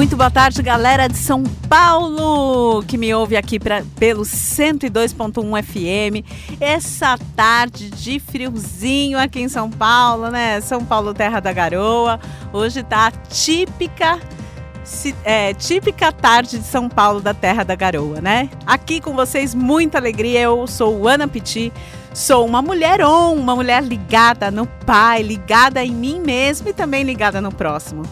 Muito boa tarde, galera de São Paulo, que me ouve aqui pra, pelo 102.1 FM. Essa tarde de friozinho aqui em São Paulo, né? São Paulo, terra da garoa. Hoje tá típica é, típica tarde de São Paulo, da Terra da Garoa, né? Aqui com vocês, muita alegria. Eu sou Ana Piti, sou uma mulher on, uma mulher ligada no pai, ligada em mim mesma e também ligada no próximo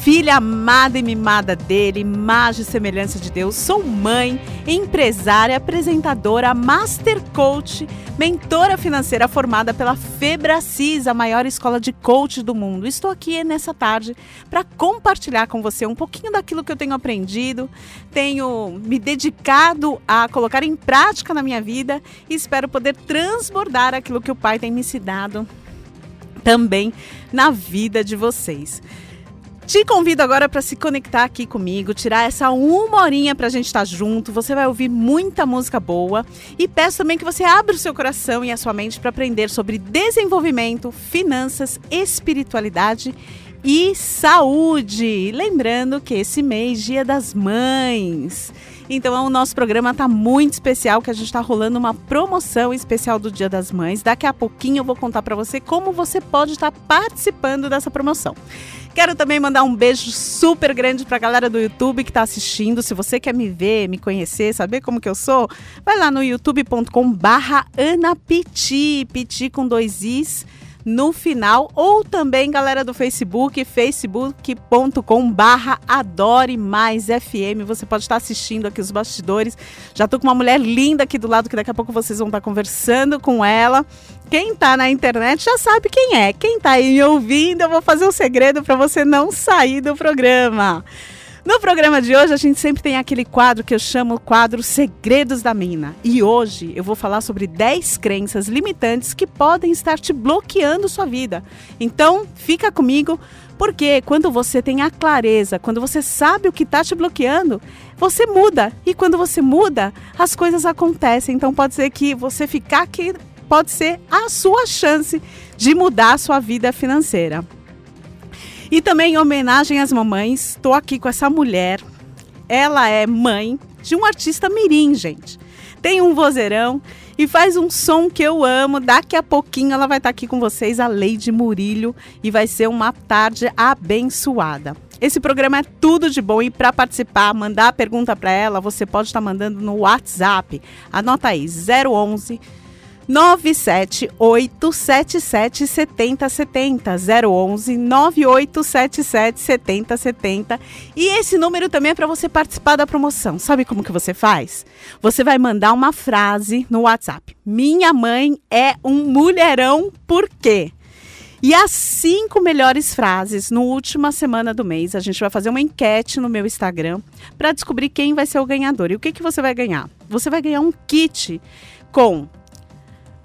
filha amada e mimada dele, imagem e semelhança de Deus. Sou mãe, empresária, apresentadora, master coach, mentora financeira formada pela Febracis, a maior escola de coach do mundo. Estou aqui nessa tarde para compartilhar com você um pouquinho daquilo que eu tenho aprendido, tenho me dedicado a colocar em prática na minha vida e espero poder transbordar aquilo que o Pai tem me ensinado também na vida de vocês. Te convido agora para se conectar aqui comigo, tirar essa uma horinha para a gente estar tá junto. Você vai ouvir muita música boa e peço também que você abra o seu coração e a sua mente para aprender sobre desenvolvimento, finanças, espiritualidade e saúde. Lembrando que esse mês, Dia das Mães. Então, o nosso programa está muito especial, que a gente está rolando uma promoção especial do Dia das Mães. Daqui a pouquinho eu vou contar para você como você pode estar tá participando dessa promoção. Quero também mandar um beijo super grande para a galera do YouTube que está assistindo. Se você quer me ver, me conhecer, saber como que eu sou, vai lá no youtube.com barra Ana Piti, Piti com dois Is no final, ou também, galera do Facebook, facebook.com barra Adore Mais FM. Você pode estar assistindo aqui os bastidores. Já estou com uma mulher linda aqui do lado, que daqui a pouco vocês vão estar conversando com ela. Quem está na internet já sabe quem é. Quem está aí ouvindo, eu vou fazer um segredo para você não sair do programa. No programa de hoje, a gente sempre tem aquele quadro que eu chamo o quadro Segredos da Mina. E hoje eu vou falar sobre 10 crenças limitantes que podem estar te bloqueando sua vida. Então, fica comigo, porque quando você tem a clareza, quando você sabe o que está te bloqueando, você muda. E quando você muda, as coisas acontecem. Então, pode ser que você ficar aqui, pode ser a sua chance de mudar a sua vida financeira. E também em homenagem às mamães, estou aqui com essa mulher. Ela é mãe de um artista mirim, gente. Tem um vozeirão e faz um som que eu amo. Daqui a pouquinho ela vai estar aqui com vocês, a Leide Murilho, e vai ser uma tarde abençoada. Esse programa é tudo de bom e para participar, mandar a pergunta para ela, você pode estar mandando no WhatsApp. Anota aí, 011 97877 7070 011 9877 7070 e esse número também é para você participar da promoção. Sabe como que você faz? Você vai mandar uma frase no WhatsApp. Minha mãe é um mulherão, por quê? E as cinco melhores frases no última semana do mês, a gente vai fazer uma enquete no meu Instagram para descobrir quem vai ser o ganhador. E o que, que você vai ganhar? Você vai ganhar um kit com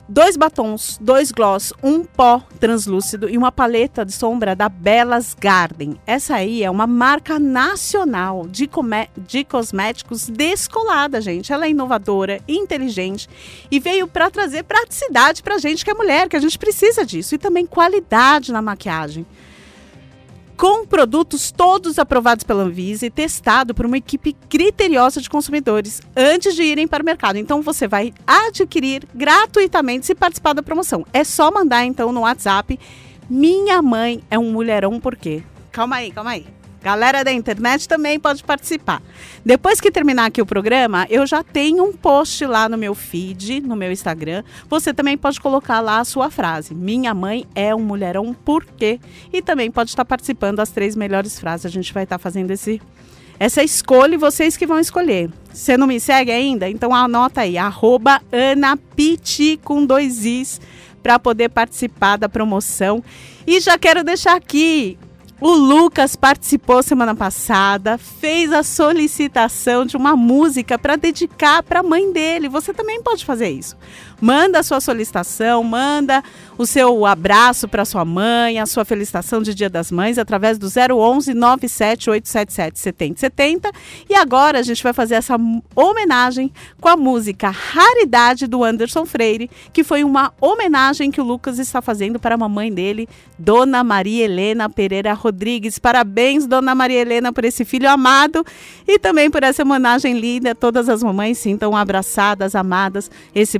dois batons, dois gloss, um pó translúcido e uma paleta de sombra da Belas Garden. Essa aí é uma marca nacional de, de cosméticos descolada, gente. Ela é inovadora, inteligente e veio para trazer praticidade para gente que é mulher, que a gente precisa disso e também qualidade na maquiagem com produtos todos aprovados pela Anvisa e testado por uma equipe criteriosa de consumidores antes de irem para o mercado. Então você vai adquirir gratuitamente se participar da promoção. É só mandar então no WhatsApp. Minha mãe é um mulherão por quê? Calma aí, calma aí. Galera da internet também pode participar. Depois que terminar aqui o programa, eu já tenho um post lá no meu feed, no meu Instagram. Você também pode colocar lá a sua frase. Minha mãe é um mulherão, por quê? E também pode estar participando das três melhores frases. A gente vai estar fazendo esse essa escolha e vocês que vão escolher. Você não me segue ainda? Então anota aí, arroba Anapiti com dois Is para poder participar da promoção. E já quero deixar aqui O Lucas participou semana passada, fez a solicitação de uma música para dedicar para a mãe dele. Você também pode fazer isso. Manda a sua solicitação, manda o seu abraço para sua mãe, a sua felicitação de Dia das Mães através do 011 97877 7070. E agora a gente vai fazer essa homenagem com a música Raridade do Anderson Freire, que foi uma homenagem que o Lucas está fazendo para a mamãe dele, Dona Maria Helena Pereira Rodrigues. Parabéns, Dona Maria Helena, por esse filho amado e também por essa homenagem linda. Todas as mamães sintam abraçadas, amadas. Esse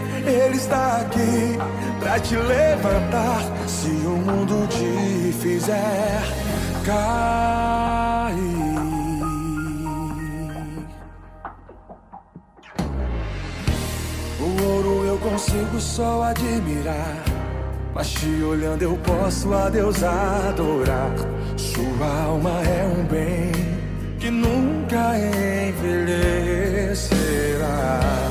Ele está aqui para te levantar. Se o mundo te fizer cair. O ouro eu consigo só admirar. Mas te olhando eu posso a Deus adorar. Sua alma é um bem que nunca envelhecerá.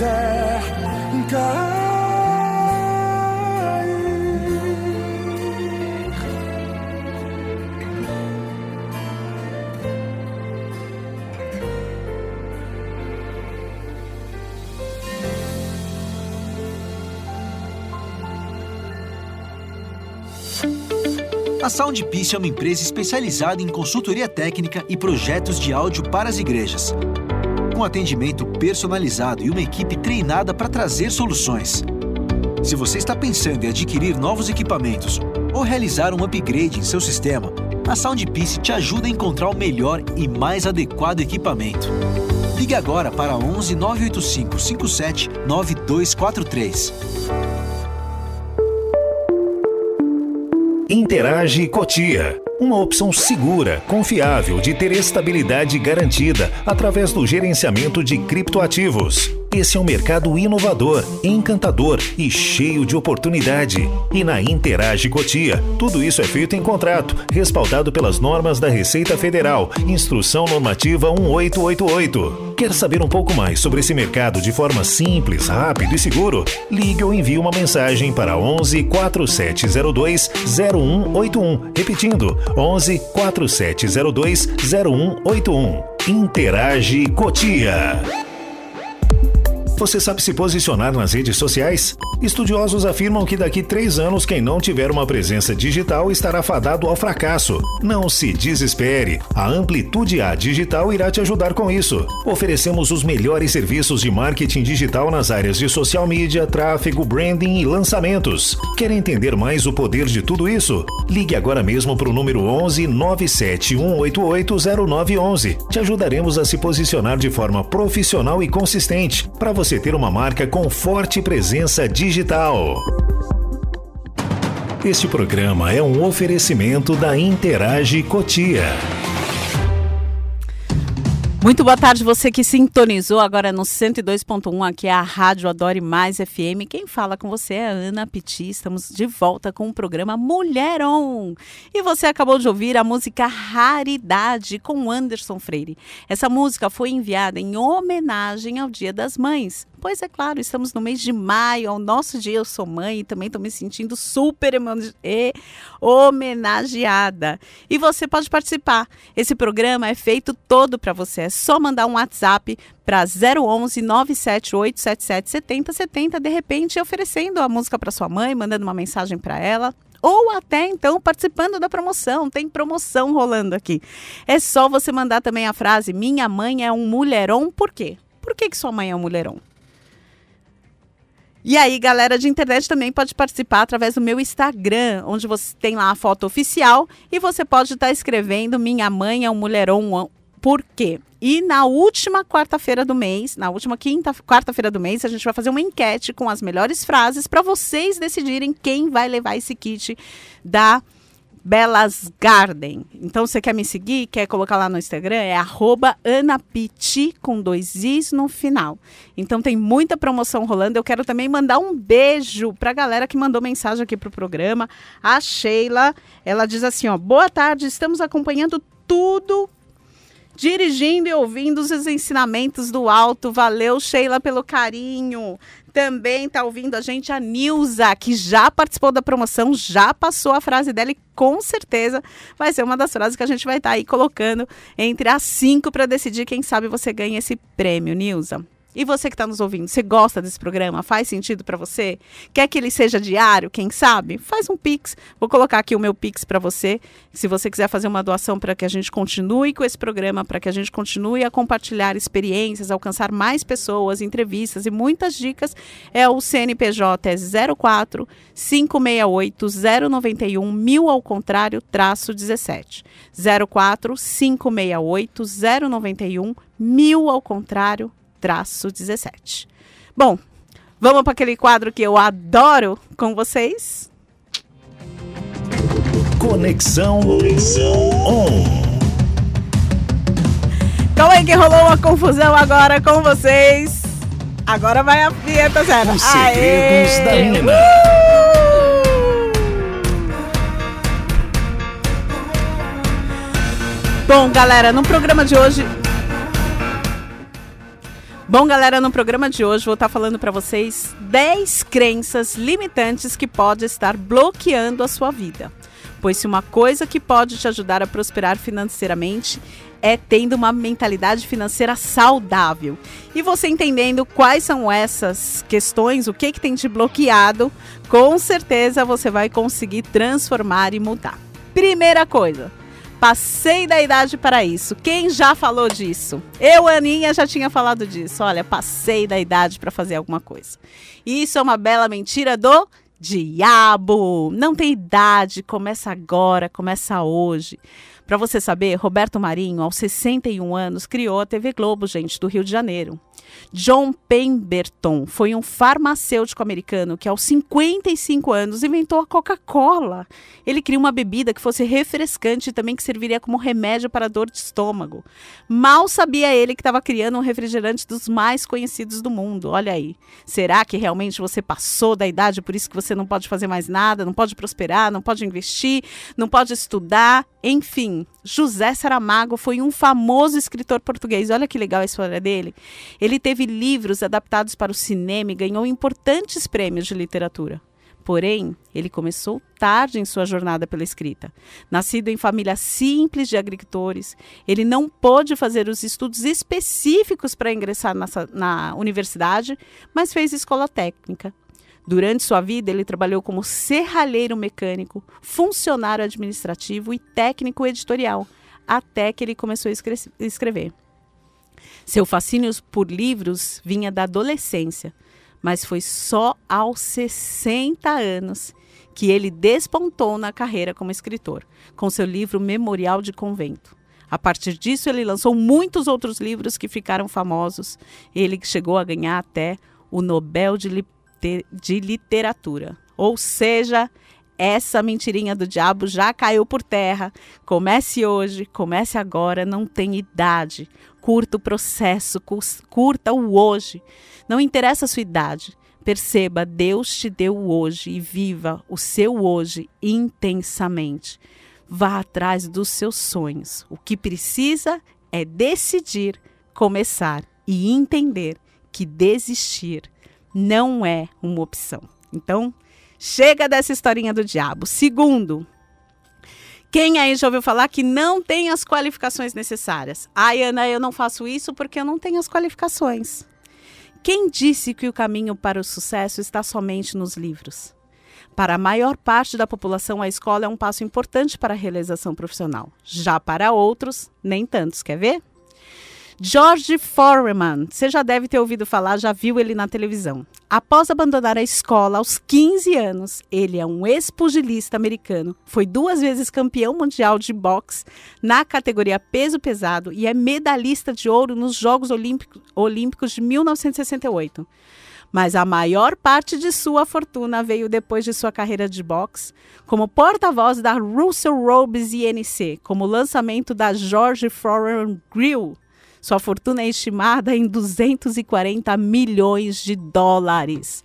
quiser cair. A é uma empresa especializada em consultoria técnica e projetos de áudio para as igrejas com atendimento personalizado e uma equipe treinada para trazer soluções. Se você está pensando em adquirir novos equipamentos ou realizar um upgrade em seu sistema, a Soundpiece te ajuda a encontrar o melhor e mais adequado equipamento. Ligue agora para 11 985 57 9243. Interage Cotia. Uma opção segura, confiável de ter estabilidade garantida através do gerenciamento de criptoativos. Esse é um mercado inovador, encantador e cheio de oportunidade. E na Interage Cotia, tudo isso é feito em contrato, respaldado pelas normas da Receita Federal, Instrução Normativa 1888. Quer saber um pouco mais sobre esse mercado de forma simples, rápido e seguro? Ligue ou envie uma mensagem para 11 4702 0181. Repetindo, 11 4702 0181. Interage Cotia. Você sabe se posicionar nas redes sociais? Estudiosos afirmam que daqui três anos, quem não tiver uma presença digital estará fadado ao fracasso. Não se desespere. A Amplitude A Digital irá te ajudar com isso. Oferecemos os melhores serviços de marketing digital nas áreas de social media, tráfego, branding e lançamentos. Quer entender mais o poder de tudo isso? Ligue agora mesmo para o número 11 97188 0911. Te ajudaremos a se posicionar de forma profissional e consistente para você ter uma marca com forte presença digital. Este programa é um oferecimento da Interage Cotia. Muito boa tarde, você que sintonizou agora no 102.1, aqui é a Rádio Adore Mais FM. Quem fala com você é a Ana Piti. Estamos de volta com o programa Mulher On. E você acabou de ouvir a música Raridade com Anderson Freire. Essa música foi enviada em homenagem ao Dia das Mães. Pois é claro, estamos no mês de maio, é o nosso dia, eu sou mãe e também estou me sentindo super homenageada. E você pode participar. Esse programa é feito todo para você. É só mandar um WhatsApp para 011 978 77 70 70, de repente oferecendo a música para sua mãe, mandando uma mensagem para ela ou até então participando da promoção. Tem promoção rolando aqui. É só você mandar também a frase: Minha mãe é um mulherão, por quê? Por que, que sua mãe é um mulherão? E aí, galera de internet também pode participar através do meu Instagram, onde você tem lá a foto oficial e você pode estar tá escrevendo Minha mãe é um mulherão. Por quê? E na última quarta-feira do mês, na última quinta, quarta-feira do mês, a gente vai fazer uma enquete com as melhores frases para vocês decidirem quem vai levar esse kit da Belas Garden. Então, você quer me seguir? Quer colocar lá no Instagram? É anapiti com dois is no final. Então, tem muita promoção rolando. Eu quero também mandar um beijo para a galera que mandou mensagem aqui pro programa. A Sheila, ela diz assim, ó, boa tarde, estamos acompanhando tudo dirigindo e ouvindo os ensinamentos do alto. Valeu, Sheila, pelo carinho. Também está ouvindo a gente a Nilza, que já participou da promoção, já passou a frase dela e com certeza vai ser uma das frases que a gente vai estar tá aí colocando entre as cinco para decidir quem sabe você ganha esse prêmio, Nilza. E você que está nos ouvindo, você gosta desse programa? Faz sentido para você? Quer que ele seja diário? Quem sabe? Faz um Pix. Vou colocar aqui o meu Pix para você. Se você quiser fazer uma doação para que a gente continue com esse programa, para que a gente continue a compartilhar experiências, alcançar mais pessoas, entrevistas e muitas dicas, é o CNPJ é 04 568 091 mil ao contrário, traço 17. 04 568 091 mil ao contrário, traço 17. Bom, vamos para aquele quadro que eu adoro com vocês. Conexão, Conexão On. Calma aí que rolou uma confusão agora com vocês. Agora vai a vinheta zero. Os segredos Aê! da Nina. Uh! Bom, galera, no programa de hoje Bom, galera, no programa de hoje vou estar falando para vocês 10 crenças limitantes que podem estar bloqueando a sua vida. Pois se uma coisa que pode te ajudar a prosperar financeiramente é tendo uma mentalidade financeira saudável. E você entendendo quais são essas questões, o que, que tem te bloqueado, com certeza você vai conseguir transformar e mudar. Primeira coisa, passei da idade para isso. Quem já falou disso? Eu, Aninha, já tinha falado disso. Olha, passei da idade para fazer alguma coisa. Isso é uma bela mentira do diabo. Não tem idade, começa agora, começa hoje. Para você saber, Roberto Marinho, aos 61 anos, criou a TV Globo, gente, do Rio de Janeiro. John Pemberton foi um farmacêutico americano que, aos 55 anos, inventou a Coca-Cola. Ele criou uma bebida que fosse refrescante e também que serviria como remédio para dor de estômago. Mal sabia ele que estava criando um refrigerante dos mais conhecidos do mundo. Olha aí. Será que realmente você passou da idade, por isso que você não pode fazer mais nada, não pode prosperar, não pode investir, não pode estudar? Enfim, José Saramago foi um famoso escritor português. Olha que legal a história dele. Ele teve livros adaptados para o cinema e ganhou importantes prêmios de literatura. Porém, ele começou tarde em sua jornada pela escrita. Nascido em família simples de agricultores, ele não pôde fazer os estudos específicos para ingressar na, universidade, mas fez escola técnica. Durante sua vida, ele trabalhou como serralheiro mecânico, funcionário administrativo e técnico editorial, até que ele começou a escrever. Seu fascínio por livros vinha da adolescência, mas foi só aos 60 anos que ele despontou na carreira como escritor, com seu livro Memorial de Convento. A partir disso, ele lançou muitos outros livros que ficaram famosos. Ele chegou a ganhar até o Nobel de, Li de Literatura. Ou seja, essa mentirinha do diabo já caiu por terra. Comece hoje, comece agora, não tem idade. Curta o processo, curta o hoje. Não interessa a sua idade. Perceba, Deus te deu o hoje e viva o seu hoje intensamente. Vá atrás dos seus sonhos. O que precisa é decidir, começar e entender que desistir não é uma opção. Então, Chega dessa historinha do diabo. Segundo, quem aí já ouviu falar que não tem as qualificações necessárias? Ai, Ana, eu não faço isso porque eu não tenho as qualificações. Quem disse que o caminho para o sucesso está somente nos livros? Para a maior parte da população, a escola é um passo importante para a realização profissional. Já para outros, nem tantos. Quer ver? George Foreman, você já deve ter ouvido falar, já viu ele na televisão. Após abandonar a escola aos 15 anos, ele é um ex-pugilista americano, foi duas vezes campeão mundial de boxe na categoria peso pesado e é medalhista de ouro nos Jogos Olímpicos de 1968 mas a maior parte de sua fortuna veio depois de sua carreira de boxe, como porta-voz da Russell Robes INC, como lançamento da George Foreman Grill, sua fortuna é estimada em 240 milhões de dólares.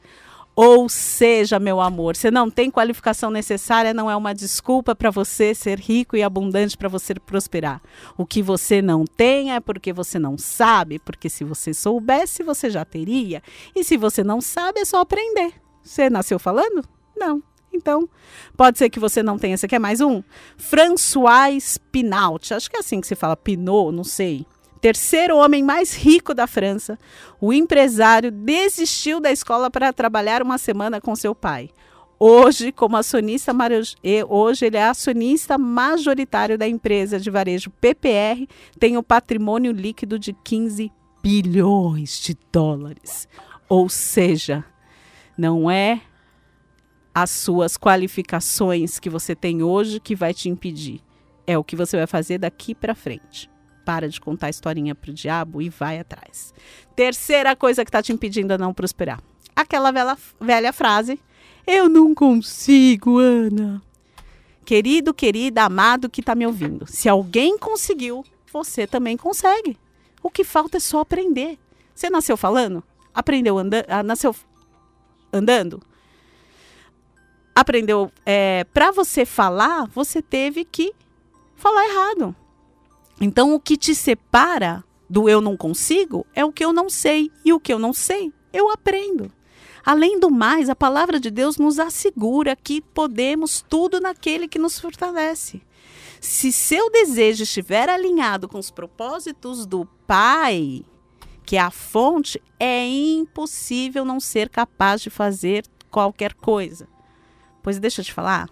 Ou seja, meu amor, você não tem qualificação necessária, não é uma desculpa para você ser rico e abundante para você prosperar. O que você não tem é porque você não sabe, porque se você soubesse, você já teria. E se você não sabe, é só aprender. Você nasceu falando? Não. Então, pode ser que você não tenha. Você quer mais um? François Pinault. Acho que é assim que se fala, Pinot, não sei terceiro homem mais rico da França, o empresário desistiu da escola para trabalhar uma semana com seu pai. Hoje, como acionista, hoje ele é acionista majoritário da empresa de varejo PPR, tem o um patrimônio líquido de 15 bilhões de dólares. Ou seja, não é as suas qualificações que você tem hoje que vai te impedir. É o que você vai fazer daqui para frente para de contar historinha pro diabo e vai atrás. Terceira coisa que está te impedindo a não prosperar. Aquela velha, velha frase: Eu não consigo, Ana. Querido, querida, amado que está me ouvindo, se alguém conseguiu, você também consegue. O que falta é só aprender. Você nasceu falando? Aprendeu andando? Ah, nasceu andando? Aprendeu. É, Para você falar, você teve que falar errado. Então, o que te separa do eu não consigo é o que eu não sei. E o que eu não sei, eu aprendo. Além do mais, a palavra de Deus nos assegura que podemos tudo naquele que nos fortalece. Se seu desejo estiver alinhado com os propósitos do Pai, que é a fonte, é impossível não ser capaz de fazer qualquer coisa. Pois deixa eu te falar,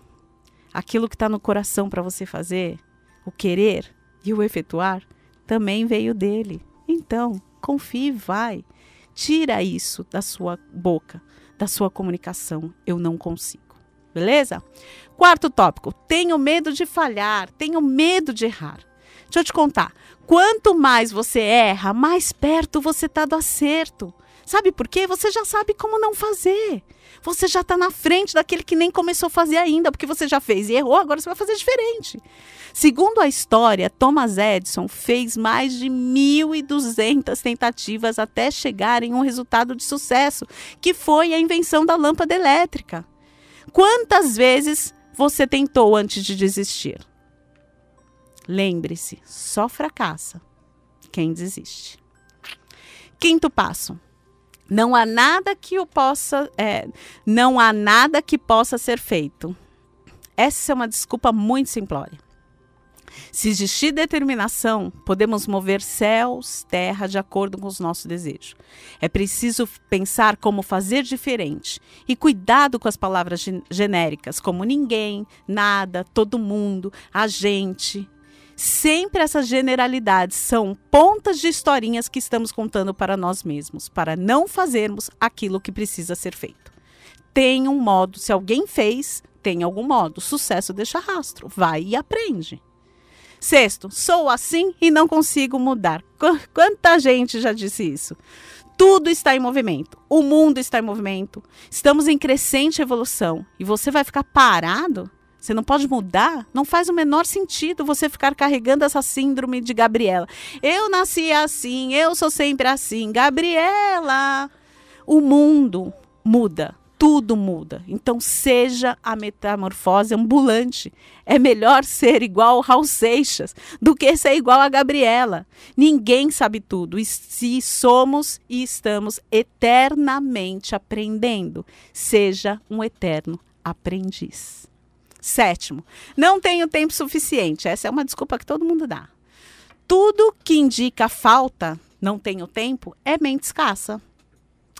aquilo que está no coração para você fazer, o querer e o efetuar, também veio dele. Então, confie e vai. Tira isso da sua boca, da sua comunicação. Eu não consigo. Beleza? Quarto tópico: tenho medo de falhar, tenho medo de errar. Deixa eu te contar. Quanto mais você erra, mais perto você está do acerto. Sabe por quê? Você já sabe como não fazer. Você já está na frente daquele que nem começou a fazer ainda, porque você já fez e errou, agora você vai fazer diferente. Segundo a história, Thomas Edison fez mais de 1.200 tentativas até chegar em um resultado de sucesso, que foi a invenção da lâmpada elétrica. Quantas vezes você tentou antes de desistir? Lembre-se, só fracassa quem desiste. Quinto passo. Não há nada que o possa, é, não há nada que possa ser feito. Essa é uma desculpa muito simplória. Se existir determinação, podemos mover céus, terra de acordo com os nossos desejos. É preciso pensar como fazer diferente e cuidado com as palavras genéricas, como ninguém, nada, todo mundo, a gente. Sempre essas generalidades são pontas de historinhas que estamos contando para nós mesmos, para não fazermos aquilo que precisa ser feito. Tem um modo, se alguém fez, tem algum modo. Sucesso deixa rastro. Vai e aprende. Sexto, sou assim e não consigo mudar. Quanta gente já disse isso? Tudo está em movimento. O mundo está em movimento. Estamos em crescente evolução. E você vai ficar parado? Você não pode mudar? Não faz o menor sentido você ficar carregando essa síndrome de Gabriela. Eu nasci assim, eu sou sempre assim. Gabriela! O mundo muda, tudo muda. Então seja a metamorfose ambulante. É melhor ser igual ao Raul Seixas do que ser igual a Gabriela. Ninguém sabe tudo. E se somos e estamos eternamente aprendendo, seja um eterno aprendiz. Sétimo, não tenho tempo suficiente. Essa é uma desculpa que todo mundo dá. Tudo que indica falta, não tenho tempo, é mente escassa.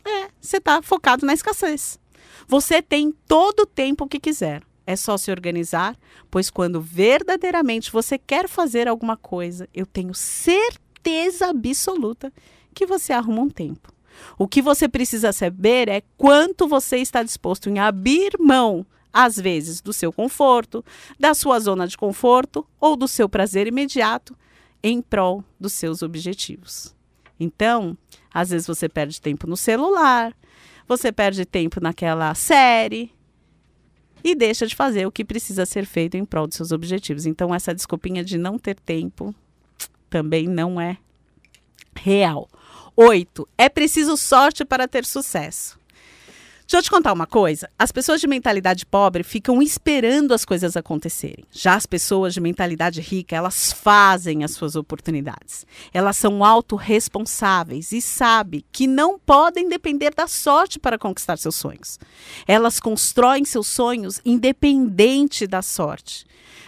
É, você está focado na escassez. Você tem todo o tempo que quiser. É só se organizar, pois quando verdadeiramente você quer fazer alguma coisa, eu tenho certeza absoluta que você arruma um tempo. O que você precisa saber é quanto você está disposto em abrir mão às vezes do seu conforto, da sua zona de conforto ou do seu prazer imediato em prol dos seus objetivos. Então, às vezes você perde tempo no celular, você perde tempo naquela série e deixa de fazer o que precisa ser feito em prol dos seus objetivos. Então, essa desculpinha de não ter tempo também não é real. Oito, é preciso sorte para ter sucesso. Deixa eu te contar uma coisa. As pessoas de mentalidade pobre ficam esperando as coisas acontecerem. Já as pessoas de mentalidade rica, elas fazem as suas oportunidades. Elas são autorresponsáveis e sabem que não podem depender da sorte para conquistar seus sonhos. Elas constroem seus sonhos independente da sorte.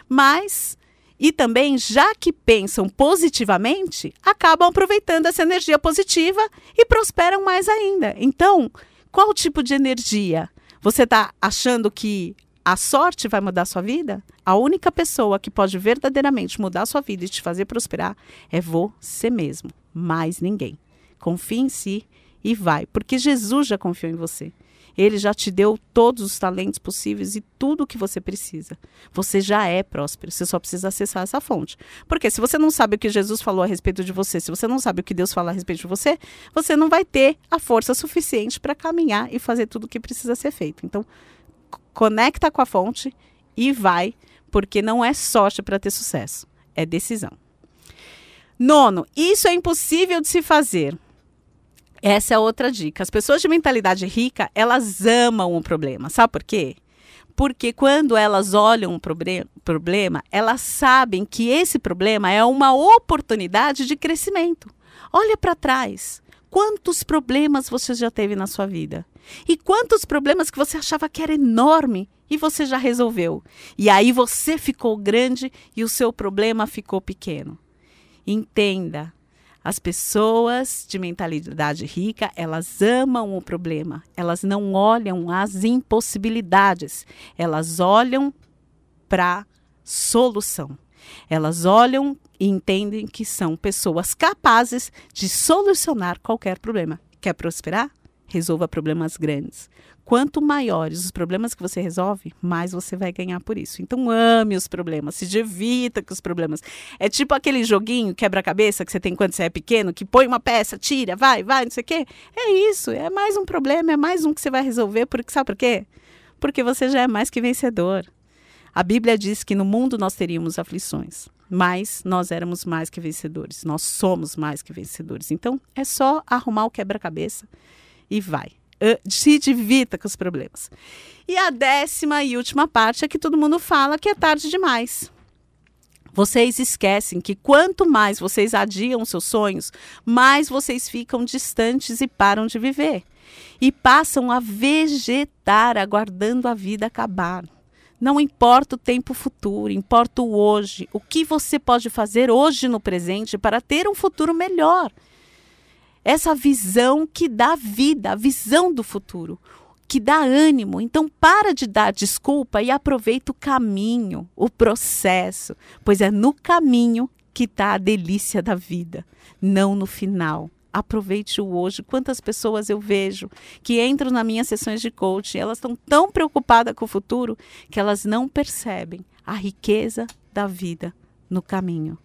Mas e também, já que pensam positivamente, acabam aproveitando essa energia positiva e prosperam mais ainda. Então, qual tipo de energia? Você está achando que a sorte vai mudar a sua vida? A única pessoa que pode verdadeiramente mudar a sua vida e te fazer prosperar é você mesmo, mais ninguém. Confie em si e vai, porque Jesus já confiou em você. Ele já te deu todos os talentos possíveis e tudo o que você precisa. Você já é próspero, você só precisa acessar essa fonte. Porque se você não sabe o que Jesus falou a respeito de você, se você não sabe o que Deus fala a respeito de você, você não vai ter a força suficiente para caminhar e fazer tudo o que precisa ser feito. Então, conecta com a fonte e vai, porque não é sorte para ter sucesso, é decisão. Nono, isso é impossível de se fazer. Essa é outra dica. As pessoas de mentalidade rica, elas amam o problema. Sabe por quê? Porque quando elas olham um problema, elas sabem que esse problema é uma oportunidade de crescimento. Olha para trás. Quantos problemas você já teve na sua vida? E quantos problemas que você achava que era enorme e você já resolveu? E aí você ficou grande e o seu problema ficou pequeno. Entenda, as pessoas de mentalidade rica, elas amam o problema, elas não olham as impossibilidades, elas olham para solução. Elas olham e entendem que são pessoas capazes de solucionar qualquer problema. Quer prosperar? Resolva problemas grandes. Quanto maiores os problemas que você resolve, mais você vai ganhar por isso. Então ame os problemas, se divirta com os problemas. É tipo aquele joguinho quebra-cabeça que você tem quando você é pequeno, que põe uma peça, tira, vai, vai, não sei o quê. É isso, é mais um problema, é mais um que você vai resolver, porque sabe por quê? Porque você já é mais que vencedor. A Bíblia diz que no mundo nós teríamos aflições, mas nós éramos mais que vencedores. Nós somos mais que vencedores. Então é só arrumar o quebra-cabeça e vai se divirta com os problemas. E a décima e última parte é que todo mundo fala que é tarde demais. Vocês esquecem que quanto mais vocês adiam seus sonhos, mais vocês ficam distantes e param de viver. E passam a vegetar, aguardando a vida acabar. Não importa o tempo futuro, importa o hoje. O que você pode fazer hoje no presente para ter um futuro melhor essa visão que dá vida, a visão do futuro, que dá ânimo. Então, para de dar desculpa e aproveita o caminho, o processo, pois é no caminho que está a delícia da vida, não no final. Aproveite o hoje. Quantas pessoas eu vejo que entram nas minhas sessões de coaching, elas estão tão preocupadas com o futuro que elas não percebem a riqueza da vida no caminho.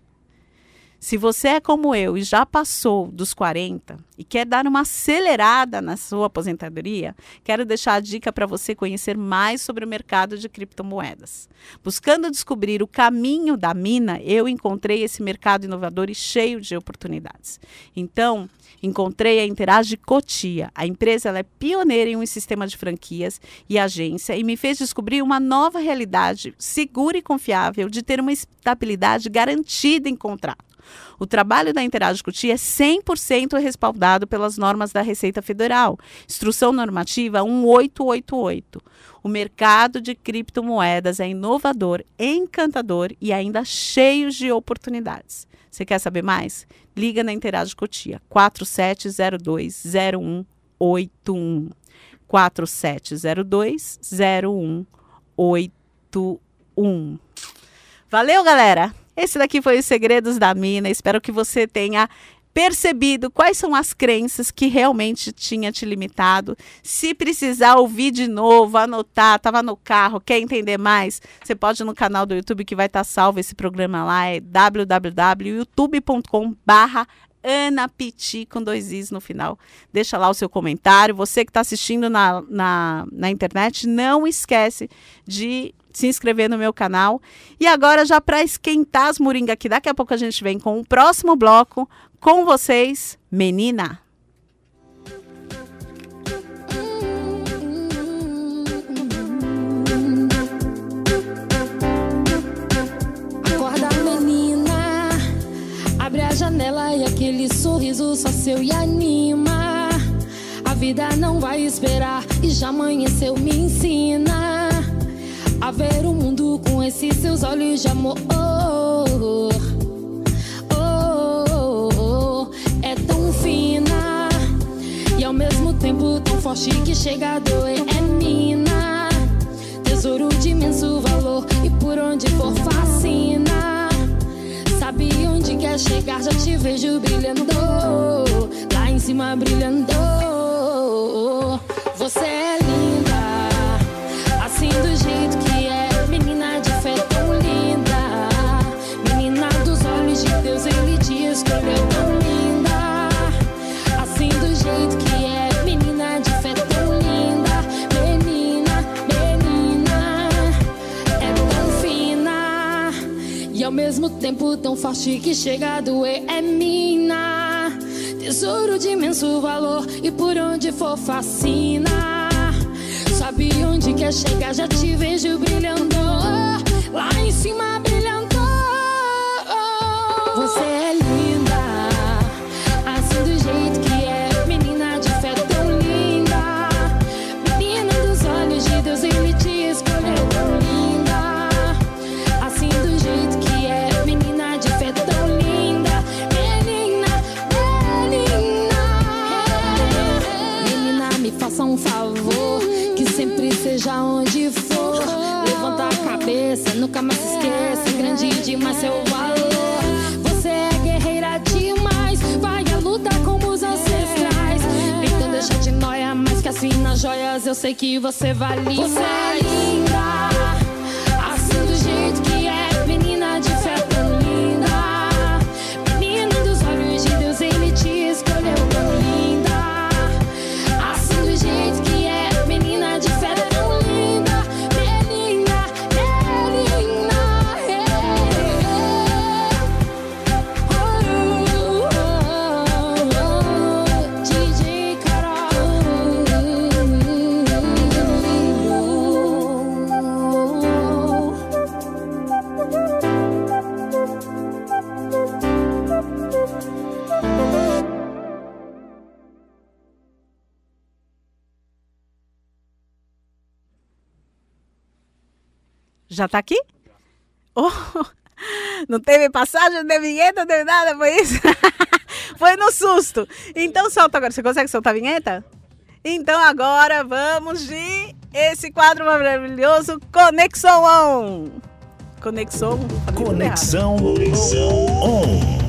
Se você é como eu e já passou dos 40 e quer dar uma acelerada na sua aposentadoria, quero deixar a dica para você conhecer mais sobre o mercado de criptomoedas. Buscando descobrir o caminho da mina, eu encontrei esse mercado inovador e cheio de oportunidades. Então, encontrei a Interage Cotia. A empresa é pioneira em um sistema de franquias e agência e me fez descobrir uma nova realidade segura e confiável de ter uma estabilidade garantida em contrato. O trabalho da Interage Cuti é 100% respaldado pelas normas da Receita Federal. Instrução normativa 1888. O mercado de criptomoedas é inovador, encantador e ainda cheio de oportunidades. Você quer saber mais? Liga na Interage Cotia 47020181. 47020181. Valeu, galera! Esse daqui foi os Segredos da Mina. Espero que você tenha percebido quais são as crenças que realmente tinha te limitado. Se precisar ouvir de novo, anotar, estava no carro, quer entender mais, você pode ir no canal do YouTube que vai estar tá salvo esse programa lá, é www.youtube.com barra Ana Piti com dois Is no final. Deixa lá o seu comentário. Você que está assistindo na, na, na internet, não esquece de se inscrever no meu canal. E agora, já para esquentar as moringas, que daqui a pouco a gente vem com o próximo bloco com vocês, Menina. Abre a janela e aquele sorriso só seu e anima. A vida não vai esperar e já amanheceu, me ensina a ver o mundo com esses seus olhos de amor. Oh, oh, oh, é tão fina e ao mesmo tempo tão forte que chega a doer. É mina, tesouro de imenso valor e por onde for fascina. Sabe onde quer chegar? Já te vejo brilhando lá em cima brilhando. Você é linda, assim do jeito que ao mesmo tempo tão forte que chega a doer é mina. Tesouro de imenso valor e por onde for fascina. Sabe onde quer chegar, já te vejo brilhando. Lá em cima sempre, seja onde for. Levanta a cabeça, nunca mais esqueça. Grande demais é seu valor. Você é guerreira demais, vai à luta como os ancestrais. Então deixa de noia, mais que assim as finas joias eu sei que você vale você é mais. É linda. Já tá aqui? Oh, não teve passagem, não teve vinheta, não teve nada, foi isso? foi no susto. Então solta agora. Você consegue soltar a vinheta? Então agora vamos de esse quadro maravilhoso, Conexão On. Conexão. Conexão On.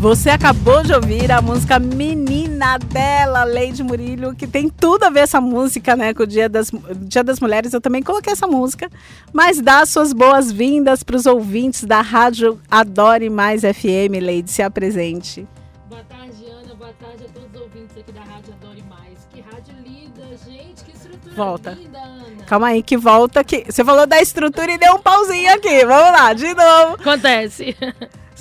Você acabou de ouvir a música Menina dela, Leide Murilo, que tem tudo a ver essa música, né, com o Dia das, Dia das Mulheres. Eu também coloquei essa música, mas dá suas boas-vindas para os ouvintes da Rádio Adore Mais FM, Leide, se apresente. Boa tarde, Ana. Boa tarde a todos os ouvintes aqui da Rádio Adore Mais. Que rádio linda, gente. Que estrutura Volta. linda, Ana. Calma aí, que volta aqui. Você falou da estrutura e deu um pauzinho aqui. Vamos lá, de novo. Acontece.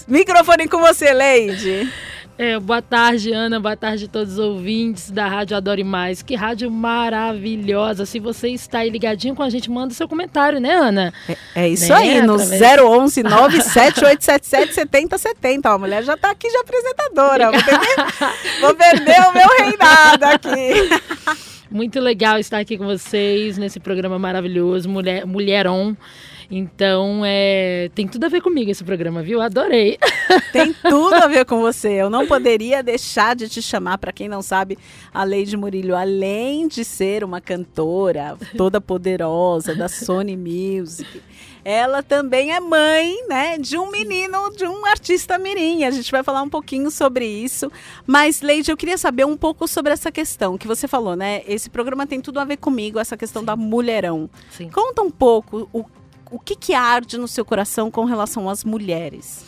Microfone com você, Leide. É, boa tarde, Ana. Boa tarde a todos os ouvintes da Rádio Adore Mais. Que rádio maravilhosa. Se você está aí ligadinho com a gente, manda seu comentário, né, Ana? É isso Né, aí, no através- 011 97877 7070. Ó, a mulher já tá aqui de apresentadora. Vou, ter vou perder o meu reinado aqui. Muito legal estar aqui com vocês nesse programa maravilhoso, Mulher, Mulheron. Então, é, tem tudo a ver comigo esse programa, viu? Adorei. Tem tudo a ver com você. Eu não poderia deixar de te chamar, para quem não sabe, a Leide Murilho, além de ser uma cantora toda poderosa da Sony Music, ela também é mãe, né, de um menino, de um artista mirim. A gente vai falar um pouquinho sobre isso. Mas, Leide, eu queria saber um pouco sobre essa questão que você falou, né? Esse programa tem tudo a ver comigo, essa questão da mulherão. Sim. Conta um pouco o, o que, que arde no seu coração com relação às mulheres.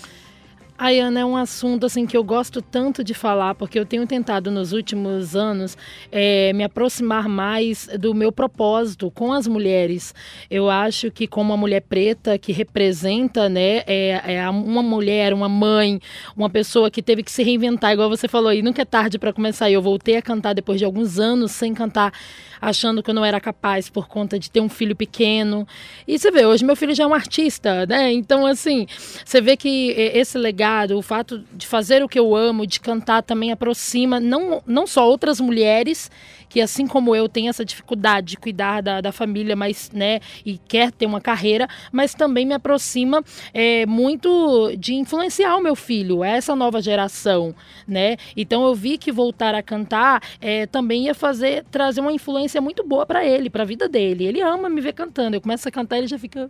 Ai, Ana, é um assunto assim que eu gosto tanto de falar, porque eu tenho tentado nos últimos anos eh, me aproximar mais do meu propósito com as mulheres. Eu acho que como uma mulher preta que representa, né, é, é uma mulher, uma mãe, uma pessoa que teve que se reinventar, igual você falou, e nunca é tarde para começar. Eu voltei a cantar depois de alguns anos sem cantar, achando que eu não era capaz por conta de ter um filho pequeno. E você vê, hoje meu filho já é um artista, né? Então, assim, você vê que eh, esse legado, o fato de fazer o que eu amo, de cantar, também aproxima não, não só outras mulheres que, assim como eu, têm essa dificuldade de cuidar da, da família, mas, né, e quer ter uma carreira, mas também me aproxima eh, muito de influenciar o meu filho, essa nova geração, né? Então eu vi que voltar a cantar eh, também ia fazer trazer uma influência muito boa para ele, para a vida dele. Ele ama me ver cantando. Eu começo a cantar, ele já fica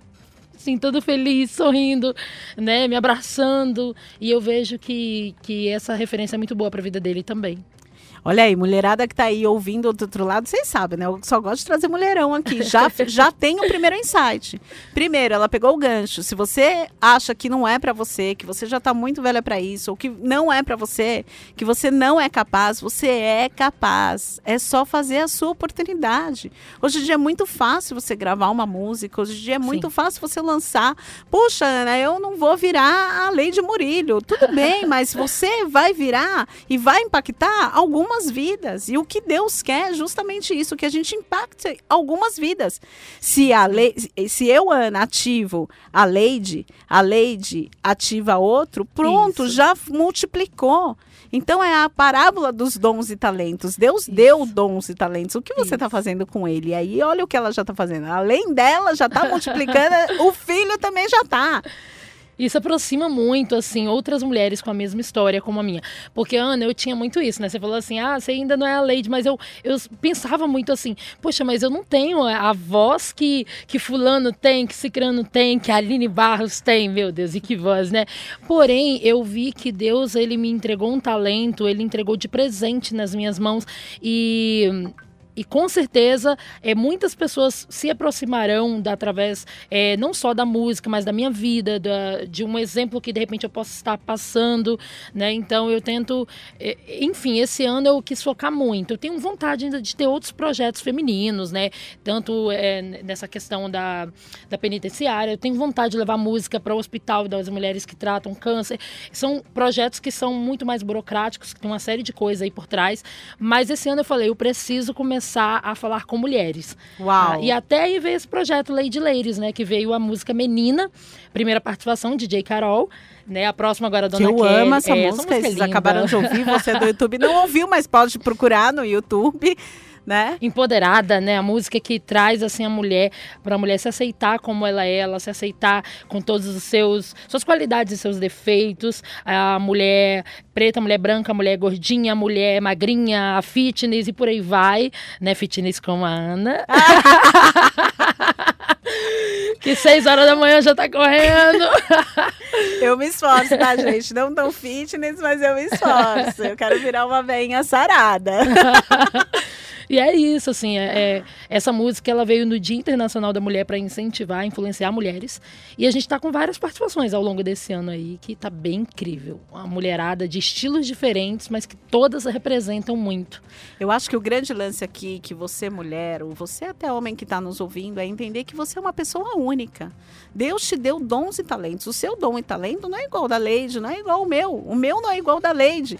assim, todo feliz, sorrindo, né, me abraçando. E eu vejo que, que essa referência é muito boa para a vida dele também. Olha aí, mulherada que tá aí ouvindo do outro lado, vocês sabem, né? Eu só gosto de trazer mulherão aqui. Já, já tem o primeiro insight. Primeiro, ela pegou o gancho. Se você acha que não é pra você, que você já tá muito velha pra isso, ou que não é pra você, que você não é capaz, você é capaz. É só fazer a sua oportunidade. Hoje em dia é muito fácil você gravar uma música, hoje em dia é muito Sim. fácil você lançar. Puxa, Ana, eu não vou virar a Lady Murilho. Tudo bem, mas você vai virar e vai impactar algumas vidas. E o que Deus quer é justamente isso, que a gente impacte algumas vidas. Se, a lei, se eu, Ana, ativo a Lady, a Lady ativa outro, pronto, Isso. já multiplicou. Então é a parábola dos dons e talentos. Deus deu dons e talentos. O que você está fazendo com ele? E aí, olha o que ela já está fazendo. Além dela, já está multiplicando, o filho também já está. Isso aproxima muito, assim, outras mulheres com a mesma história como a minha. Porque, Ana, eu tinha muito isso, né? Você falou assim, ah, você ainda não é a Lady, mas eu, eu pensava muito assim, poxa, mas eu não tenho a voz que, que fulano tem, que Cicrano tem, que Aline Barros tem, meu Deus, e que voz, né? Porém, eu vi que Deus, ele me entregou um talento, ele entregou de presente nas minhas mãos e e com certeza é, muitas pessoas se aproximarão da, através é, não só da música, mas da minha vida, da, de um exemplo que de repente eu possa estar passando, né? Então eu tento, é, enfim, esse ano eu quis focar muito. Eu tenho vontade ainda de ter outros projetos femininos, né? Tanto é, nessa questão da, da penitenciária, eu tenho vontade de levar música para o hospital das mulheres que tratam câncer. São projetos que são muito mais burocráticos, que tem uma série de coisas aí por trás. Mas esse ano eu falei, eu preciso começar começar a falar com mulheres. Uau! Ah, e até aí veio esse projeto Lady Ladies, né? Que veio a música Menina, primeira participação, DJ Carol. Né, a próxima agora, Dona que eu Kelly. amo essa é, música, eles acabaram de ouvir, você do YouTube não ouviu, mas pode procurar no YouTube né? Empoderada, né? A música que traz assim a mulher para a mulher se aceitar como ela é, ela se aceitar com todos os seus suas qualidades e seus defeitos. A mulher preta, a mulher branca, a mulher gordinha, a mulher magrinha, a fitness e por aí vai, né? Fitness com a Ana. que seis horas da manhã já tá correndo. eu me esforço, tá, gente? Não tão fitness, mas eu me esforço. Eu quero virar uma veinha sarada. E é isso, assim, é, é, essa música ela veio no Dia Internacional da Mulher para incentivar, influenciar mulheres. E a gente está com várias participações ao longo desse ano aí, que está bem incrível. Uma mulherada de estilos diferentes, mas que todas representam muito. Eu acho que o grande lance aqui, que você mulher, ou você até homem que está nos ouvindo, é entender que você é uma pessoa única. Deus te deu dons e talentos. O seu dom e talento não é igual da Leide, não é igual o meu. O meu não é igual da Leide.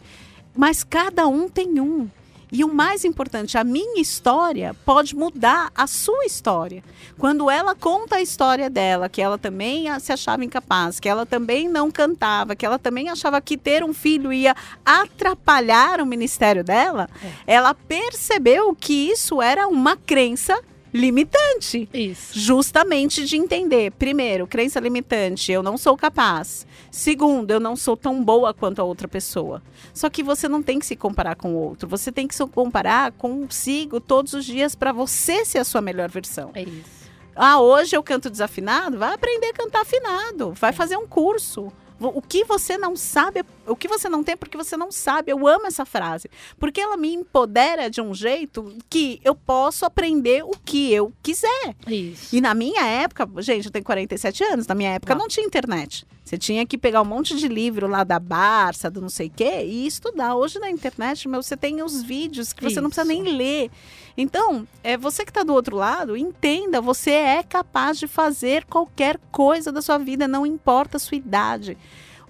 Mas cada um tem um. E o mais importante, a minha história pode mudar a sua história. Quando ela conta a história dela, que ela também se achava incapaz, que ela também não cantava, que ela também achava que ter um filho ia atrapalhar o ministério dela, é. ela percebeu que isso era uma crença limitante. Isso. Justamente de entender, primeiro, crença limitante, eu não sou capaz. Segundo, eu não sou tão boa quanto a outra pessoa. Só que você não tem que se comparar com o outro, você tem que se comparar consigo todos os dias para você ser a sua melhor versão. É isso. Ah, hoje eu canto desafinado? Vai aprender a cantar afinado, vai fazer um curso. O que você não sabe, o que você não tem porque você não sabe. Eu amo essa frase. Porque ela me empodera de um jeito que eu posso aprender o que eu quiser. Isso. E na minha época, gente, eu tenho 47 anos, na minha época não tinha internet. Você tinha que pegar um monte de livro lá da Barça, do não sei o quê, e estudar. Hoje na internet, meu, você tem os vídeos que você Isso. não precisa nem ler. Então, é você que está do outro lado, entenda, você é capaz de fazer qualquer coisa da sua vida, não importa a sua idade.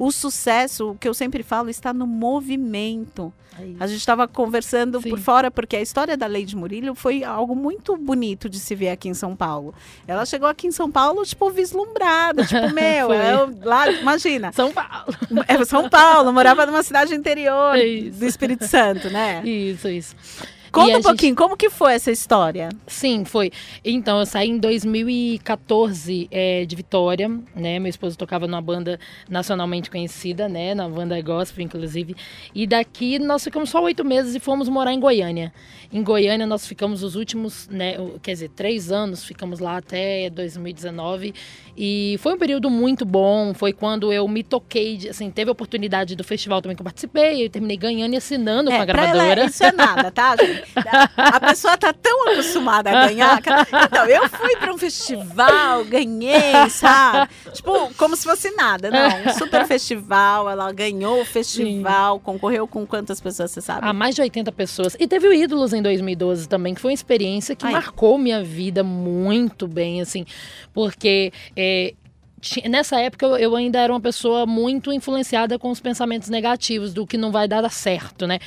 O sucesso, o que eu sempre falo, está no movimento. É a gente estava conversando Sim. por fora, porque a história da Lady Murilo foi algo muito bonito de se ver aqui em São Paulo. Ela chegou aqui em São Paulo, tipo, vislumbrada, tipo, meu, eu, lá, imagina. São Paulo. É, São Paulo, morava numa cidade interior é do Espírito Santo, né? Isso, isso. Conta um pouquinho, gente... como que foi essa história? Sim, foi. Então, eu saí em 2014 é, de Vitória, né? Meu esposo tocava numa banda nacionalmente conhecida, né? Na banda gospel, inclusive. E daqui nós ficamos só oito meses e fomos morar em Goiânia. Em Goiânia nós ficamos os últimos, né? Quer dizer, três anos, ficamos lá até 2019. E foi um período muito bom. Foi quando eu me toquei, assim, teve a oportunidade do festival também que eu participei. Eu terminei ganhando e assinando é, com a gravadora. Ela, isso é nada, tá? A pessoa tá tão acostumada a ganhar. Então, eu fui para um festival, ganhei, sabe? Tipo, como se fosse nada. Não, um super festival, ela ganhou o festival, Sim. concorreu com quantas pessoas, você sabe? Ah, mais de 80 pessoas. E teve o Ídolos em 2012 também, que foi uma experiência que Ai. marcou minha vida muito bem, assim, porque é, nessa época eu, ainda era uma pessoa muito influenciada com os pensamentos negativos do que não vai dar certo, né?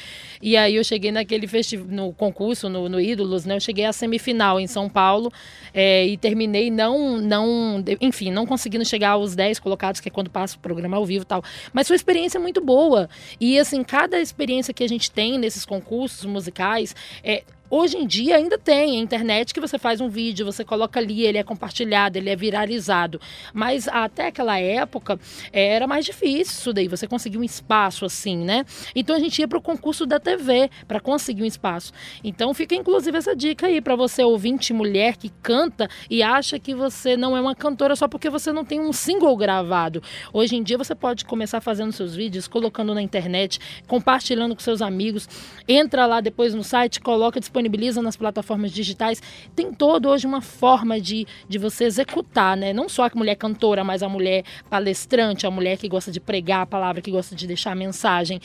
E aí eu cheguei naquele festival, no concurso, no, no Ídolos, né? Eu cheguei à semifinal em São Paulo é, e terminei não, não, enfim, não conseguindo chegar aos 10 colocados, que é quando passa o programa ao vivo e tal. Mas foi uma experiência muito boa. E assim, cada experiência que a gente tem nesses concursos musicais, é, Hoje em dia ainda tem a internet que você faz um vídeo, você coloca ali, ele é compartilhado, ele é viralizado. Mas até aquela época era mais difícil isso daí, você conseguir um espaço assim, né? Então a gente ia para o concurso da TV para conseguir um espaço. Então fica inclusive essa dica aí para você ouvinte mulher que canta e acha que você não é uma cantora só porque você não tem um single gravado. Hoje em dia você pode começar fazendo seus vídeos, colocando na internet, compartilhando com seus amigos. Entra lá depois no site, coloca disponível disponibiliza nas plataformas digitais. Tem todo hoje uma forma de, de você executar, né? Não só a mulher cantora, mas a mulher palestrante, a mulher que gosta de pregar a palavra, que gosta de deixar a mensagem.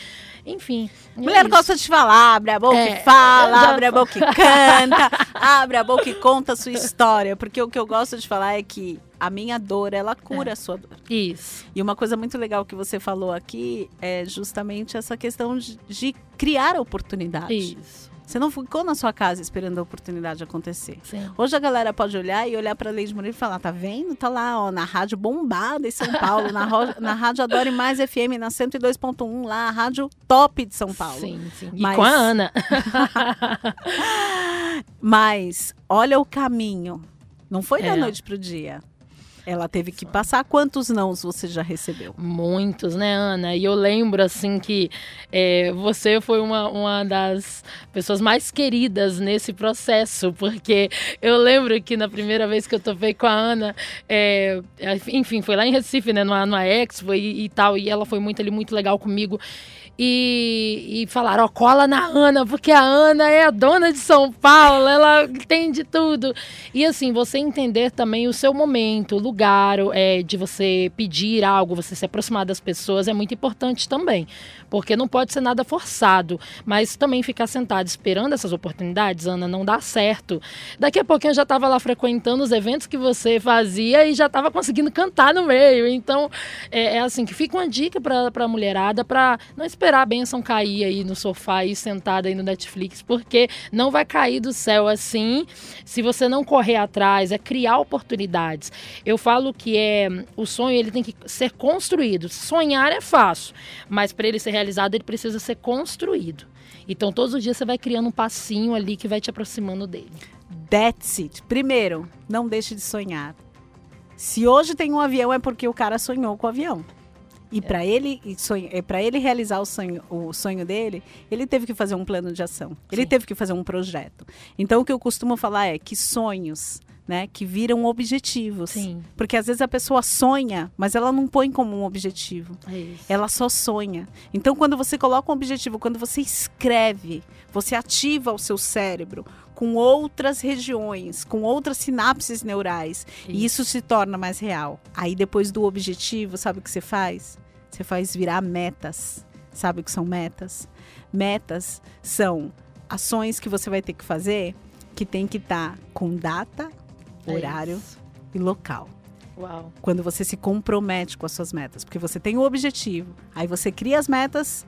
Enfim. É mulher é gosta de falar, abre a boca é, e fala, já... abre a boca e canta, abre a boca e conta a sua história. Porque o que eu gosto de falar é que a minha dor, ela cura é. a sua dor. Isso. E uma coisa muito legal que você falou aqui é justamente essa questão de, de criar oportunidade. Isso. Você não ficou na sua casa esperando a oportunidade acontecer. Sim. Hoje a galera pode olhar e olhar para a Leide Murilo e falar: tá vendo? Tá lá, ó, na rádio bombada em São Paulo, na, na rádio Adore Mais FM, na 102.1, lá, a rádio top de São Paulo. Sim, sim. Mas... E com a Ana. Mas olha o caminho. Não foi da é. noite pro dia. Ela teve que passar. Quantos nãos você já recebeu? Muitos, né, Ana? E eu lembro, assim, que é, você foi uma, uma das pessoas mais queridas nesse processo, porque eu lembro que na primeira vez que eu topei com a Ana, é, enfim, foi lá em Recife, né, no, no Expo e, e tal, e ela foi muito ali, muito legal comigo e, e falaram, ó, cola na Ana, porque a Ana é a dona de São Paulo, ela tem de tudo. E assim, você entender também o seu momento, o lugar é, de você pedir algo, você se aproximar das pessoas é muito importante também. Porque não pode ser nada forçado, mas também ficar sentado esperando essas oportunidades, Ana, não dá certo. Daqui a pouquinho eu já estava lá frequentando os eventos que você fazia e já estava conseguindo cantar no meio. Então, é, é assim, que fica uma dica para a mulherada para não esperar esperar a benção cair aí no sofá e sentada aí no Netflix, porque não vai cair do céu assim se você não correr atrás, é criar oportunidades. Eu falo que é o sonho ele tem que ser construído. Sonhar é fácil, mas para ele ser realizado ele precisa ser construído. Então todos os dias você vai criando um passinho ali que vai te aproximando dele. That's it. Primeiro, não deixe de sonhar. Se hoje tem um avião é porque o cara sonhou com o avião. E para ele, é, para ele realizar o sonho, o sonho dele, ele teve que fazer um plano de ação. Ele Sim. teve que fazer um projeto. Então o que eu costumo falar é que sonhos, né, que viram objetivos. Sim. Porque às vezes a pessoa sonha, mas ela não põe como um objetivo. É ela só sonha. Então quando você coloca um objetivo, quando você escreve, você ativa o seu cérebro com outras regiões, com outras sinapses neurais. Isso. E isso se torna mais real. Aí depois do objetivo, sabe o que você faz? Você faz virar metas. Sabe o que são metas? Metas são ações que você vai ter que fazer que tem que estar tá com data, é horário isso. e local. Uau. Quando você se compromete com as suas metas, porque você tem o objetivo, aí você cria as metas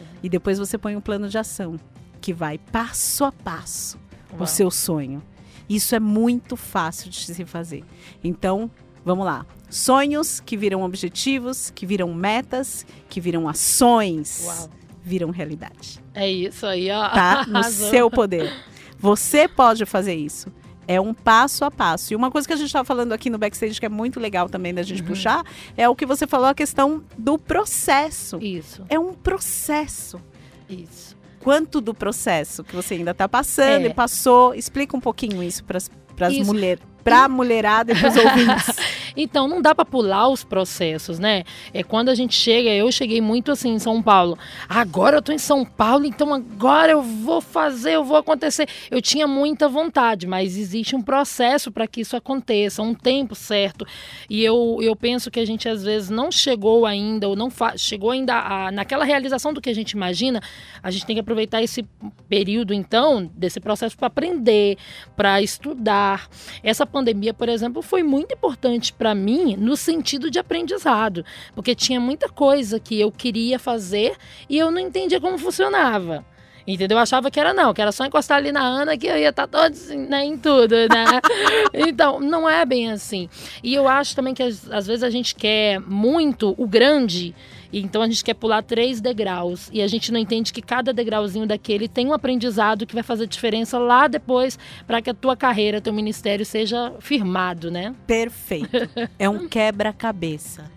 é. e depois você põe um plano de ação que vai passo a passo Uau. o seu sonho. Isso é muito fácil de se fazer. Então, vamos lá. Sonhos que viram objetivos, que viram metas, que viram ações, Uau. viram realidade. É isso aí, ó. Tá no seu poder. Você pode fazer isso. É um passo a passo. E uma coisa que a gente estava falando aqui no backstage que é muito legal também da gente uhum. puxar é o que você falou, a questão do processo. Isso. É um processo. Isso quanto do processo que você ainda está passando é. e passou. Explica um pouquinho isso para as mulheres para a mulherada e para os ouvintes? Então, não dá para pular os processos, né? É quando a gente chega, eu cheguei muito assim em São Paulo. Agora eu tô em São Paulo, então agora eu vou fazer, eu vou acontecer. Eu tinha muita vontade, mas existe um processo para que isso aconteça, um tempo certo. E eu, eu penso que a gente às vezes não chegou ainda, ou não chegou ainda a, naquela realização do que a gente imagina. A gente tem que aproveitar esse período, então, desse processo para aprender, para estudar. Essa pandemia, por exemplo, foi muito importante para mim no sentido de aprendizado, porque tinha muita coisa que eu queria fazer e eu não entendia como funcionava. Entendeu? Eu achava que era não, que era só encostar ali na Ana que eu ia estar tá todo assim, né, em tudo, né? então, não é bem assim. E eu acho também que às, às vezes a gente quer muito o grande então a gente quer pular três degraus e a gente não entende que cada degrauzinho daquele tem um aprendizado que vai fazer diferença lá depois para que a tua carreira, teu ministério seja firmado, né? Perfeito. é um quebra-cabeça.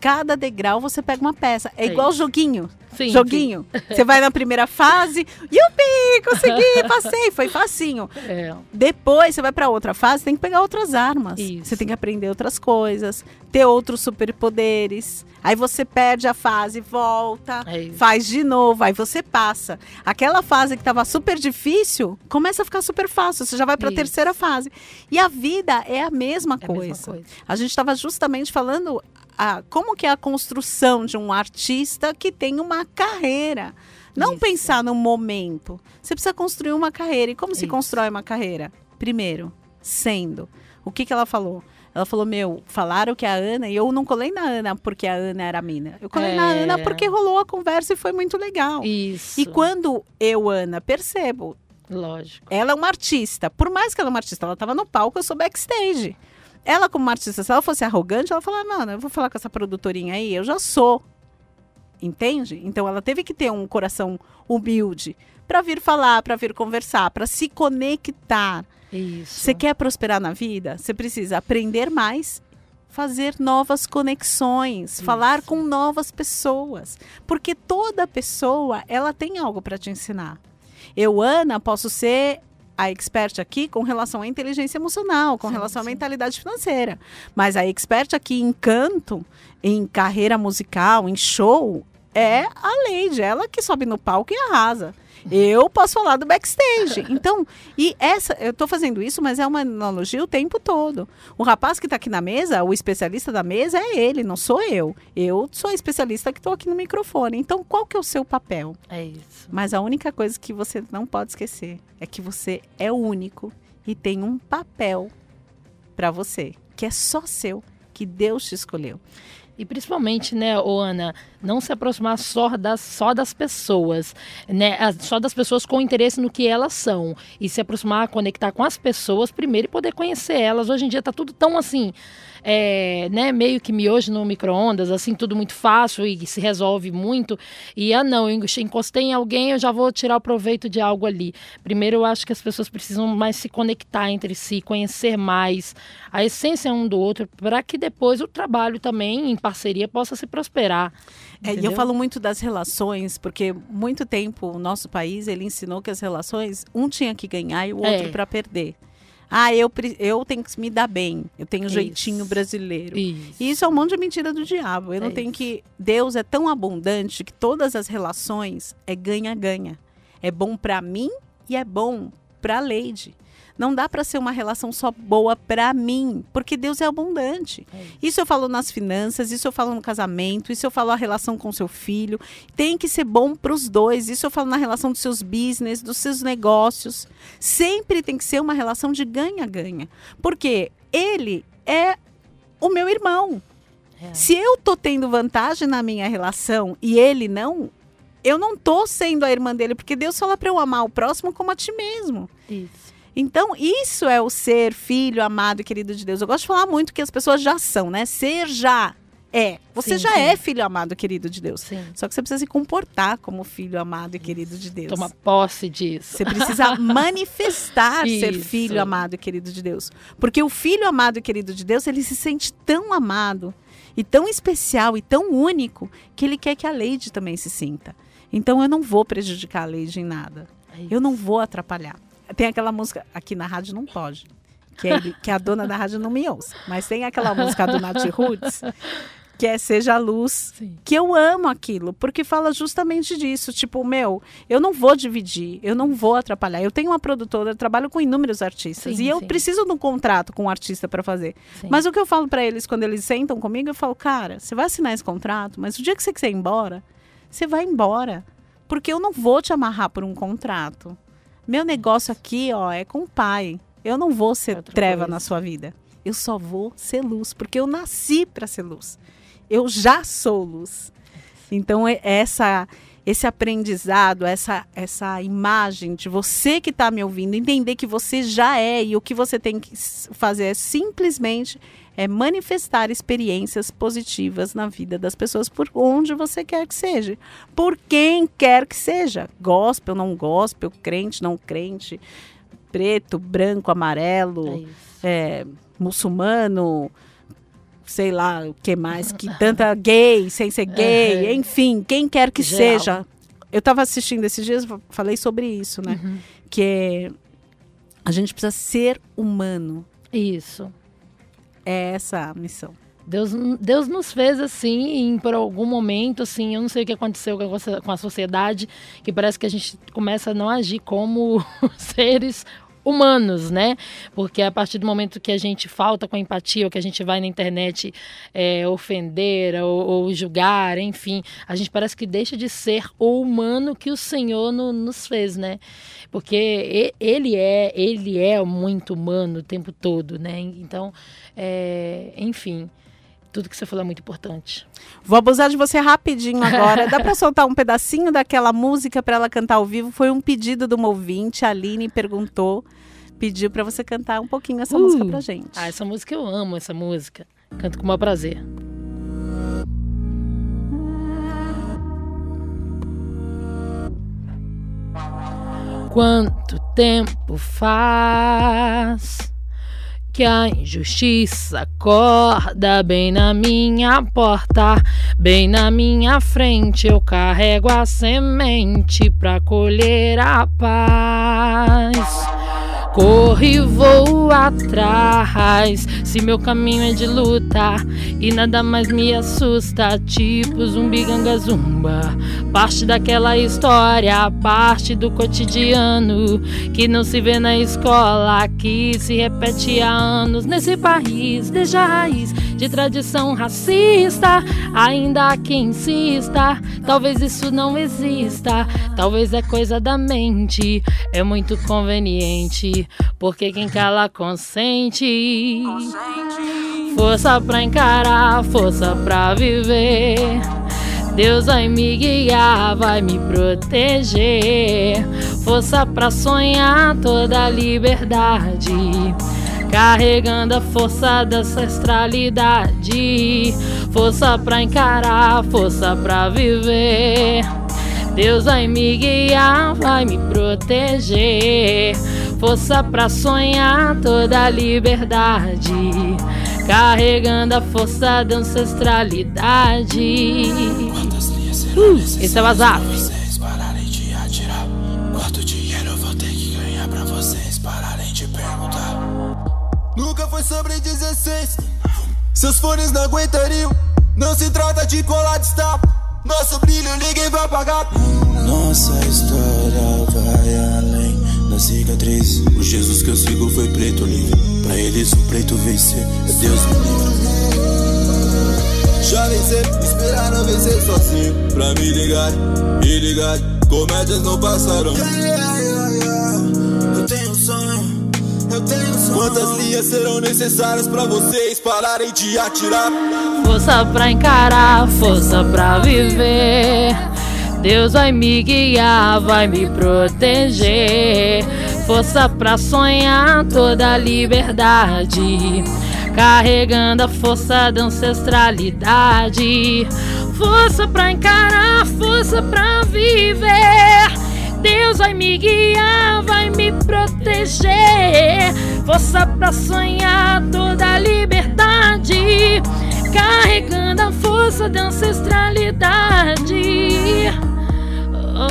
Cada degrau você pega uma peça. É, é igual isso. joguinho. Sim, joguinho. Sim. Você vai na primeira fase, yupi, consegui, passei, foi facinho. É. Depois você vai para outra fase, tem que pegar outras armas. Isso. Você tem que aprender outras coisas, ter outros superpoderes. Aí você perde a fase, volta, é faz de novo, aí você passa. Aquela fase que estava super difícil, começa a ficar super fácil, você já vai para a terceira fase. E a vida é a mesma, é coisa. A, mesma coisa. a gente estava justamente falando a, como que é a construção de um artista que tem uma carreira. Não Isso. pensar no momento. Você precisa construir uma carreira. E como Isso. se constrói uma carreira? Primeiro, sendo. O que, que ela falou? Ela falou, meu, falaram que a Ana, e eu não colei na Ana porque a Ana era mina. Eu colei é. na Ana porque rolou a conversa e foi muito legal. Isso. E quando eu, Ana, percebo. Lógico. Ela é uma artista. Por mais que ela é uma artista, ela estava no palco, eu sou backstage. Ela, como artista, se ela fosse arrogante, ela falava, mano, eu vou falar com essa produtorinha aí, eu já sou. Entende? Então ela teve que ter um coração humilde para vir falar, para vir conversar, para se conectar. Isso. Você quer prosperar na vida? Você precisa aprender mais, fazer novas conexões, Isso. falar com novas pessoas, porque toda pessoa ela tem algo para te ensinar. Eu, Ana, posso ser a expert aqui com relação à inteligência emocional, com sim, relação sim. à mentalidade financeira. Mas a expert aqui em canto, em carreira musical, em show, é a Lady, ela que sobe no palco e arrasa. Eu posso falar do backstage. Então, e essa, eu estou fazendo isso, mas é uma analogia o tempo todo. O rapaz que está aqui na mesa, o especialista da mesa é ele, não sou eu. Eu sou a especialista que estou aqui no microfone. Então, qual que é o seu papel? É isso. Mas a única coisa que você não pode esquecer é que você é único e tem um papel para você, que é só seu, que Deus te escolheu. E principalmente, né, Ana, não se aproximar só das, só das pessoas, né, só das pessoas com interesse no que elas são. E se aproximar, conectar com as pessoas primeiro e poder conhecer elas. Hoje em dia está tudo tão assim é, né, meio que miojo no micro-ondas, assim, tudo muito fácil e se resolve muito. E, ah, não, eu encostei em alguém, eu já vou tirar o proveito de algo ali. Primeiro, eu acho que as pessoas precisam mais se conectar entre si, conhecer mais a essência um do outro, para que depois o trabalho também, em parceria, possa se prosperar. É, e eu falo muito das relações, porque muito tempo o nosso país ele ensinou que as relações um tinha que ganhar e o outro é. para perder. Ah, eu, eu tenho que me dar bem. Eu tenho um jeitinho brasileiro. Isso. E isso é um monte de mentira do diabo. Eu é não tenho isso. que. Deus é tão abundante que todas as relações é ganha-ganha. É bom para mim e é bom para Lady. Não dá para ser uma relação só boa para mim, porque Deus é abundante. É isso. eu falo nas finanças, isso eu falo no casamento, isso eu falo a relação com seu filho. Tem que ser bom para os dois. Isso eu falo na relação dos seus business, dos seus negócios. Sempre tem que ser uma relação de ganha-ganha, porque ele é o meu irmão. É. Se eu tô tendo vantagem na minha relação e ele não, eu não tô sendo a irmã dele, porque Deus fala para eu amar o próximo como a ti mesmo. Isso. Então, isso é o ser filho amado e querido de Deus. Eu gosto de falar muito que as pessoas já são, né? Ser já é. Você sim, já sim. é filho amado e querido de Deus. Sim. Só que você precisa se comportar como filho amado e querido de Deus. Toma posse disso. Você precisa manifestar ser filho amado e querido de Deus. Porque o filho amado e querido de Deus, ele se sente tão amado e tão especial e tão único que ele quer que a Leide também se sinta. Então eu não vou prejudicar a Leide em nada. É eu não vou atrapalhar. Tem aquela música, aqui na rádio não pode, que, é, que a dona da rádio não me ouça. Mas tem aquela música do Nath Roots, que é Seja a Luz, Sim. que eu amo aquilo, porque fala justamente disso. Tipo, meu, eu não vou dividir, eu não vou atrapalhar. Eu tenho uma produtora, eu trabalho com inúmeros artistas sim, e eu sim. preciso de um contrato com um artista para fazer. Sim. Mas o que eu falo para eles quando eles sentam comigo, eu falo, cara, você vai assinar esse contrato, mas o dia que você quiser ir embora, você vai embora. Porque eu não vou te amarrar por um contrato. Meu negócio aqui, ó, é com o pai. Eu não vou ser treva coisa. na sua vida. Eu só vou ser luz, porque eu nasci para ser luz. Eu já sou luz. Então essa esse aprendizado, essa, essa imagem de você que está me ouvindo, entender que você já é e o que você tem que fazer é simplesmente é manifestar experiências positivas na vida das pessoas por onde você quer que seja, por quem quer que seja, gospel, não gospel, crente, não crente, preto, branco, amarelo, é é, muçulmano, sei lá o que mais, que tanta gay, sem ser gay, uhum. enfim, quem quer que Geral. seja. Eu estava assistindo esses dias, falei sobre isso, né? Uhum. Que a gente precisa ser humano. Isso. É essa a missão. Deus, Deus nos fez assim, e por algum momento, assim, eu não sei o que aconteceu com a sociedade, que parece que a gente começa a não agir como seres humanos, né? Porque a partir do momento que a gente falta com empatia, ou que a gente vai na internet é, ofender ou, ou, julgar, enfim, a gente parece que deixa de ser o humano que o Senhor no, nos fez, né? Porque ele é, ele é muito humano o tempo todo, né? Então, é, enfim tudo que você falou é muito importante. Vou abusar de você rapidinho agora. Dá para soltar um pedacinho daquela música para ela cantar ao vivo? Foi um pedido de uma ouvinte, a Aline perguntou, pediu para você cantar um pouquinho essa uh, música pra gente. Ah, essa música eu amo, essa música. Canto com o maior prazer. Quanto tempo faz? que a injustiça acorda bem na minha porta, bem na minha frente. Eu carrego a semente pra colher a paz. Corro e vou atrás. Se meu caminho é de luta e nada mais me assusta, tipo zumbi ganga zumba. Parte daquela história, parte do cotidiano que não se vê na escola, que se repete há anos nesse país, desde a raiz de tradição racista. Ainda há quem insista, talvez isso não exista, talvez é coisa da mente, é muito conveniente porque quem cala consente. Força pra encarar, força pra viver. Deus vai me guiar, vai me proteger. Força pra sonhar toda a liberdade. Carregando a força da ancestralidade. Força pra encarar, força pra viver. Deus vai me guiar, vai me proteger. Força pra sonhar toda a liberdade. Carregando a força da ancestralidade. Uh, esse é o Azaf. Quanto dinheiro eu vou ter que ganhar pra vocês pararem de perguntar? Nunca foi sobre 16. Seus fones não aguentariam. Não se trata de colar de stop. Nosso brilho ninguém vai apagar. Nossa história vai da cicatriz. O Jesus que eu sigo foi preto livre. Pra eles o preto vencer é Deus me livre. Já vencer, esperaram vencer sozinho. Pra me ligar, me ligar. Comédias não passaram. Eu tenho um sonho. Quantas linhas serão necessárias para vocês pararem de atirar? Força pra encarar, força pra viver. Deus vai me guiar, vai me proteger. Força pra sonhar toda a liberdade. Carregando a força da ancestralidade. Força pra encarar, força pra viver. Deus vai me guiar, vai me proteger. Força pra sonhar toda a liberdade. Carregando a força da ancestralidade.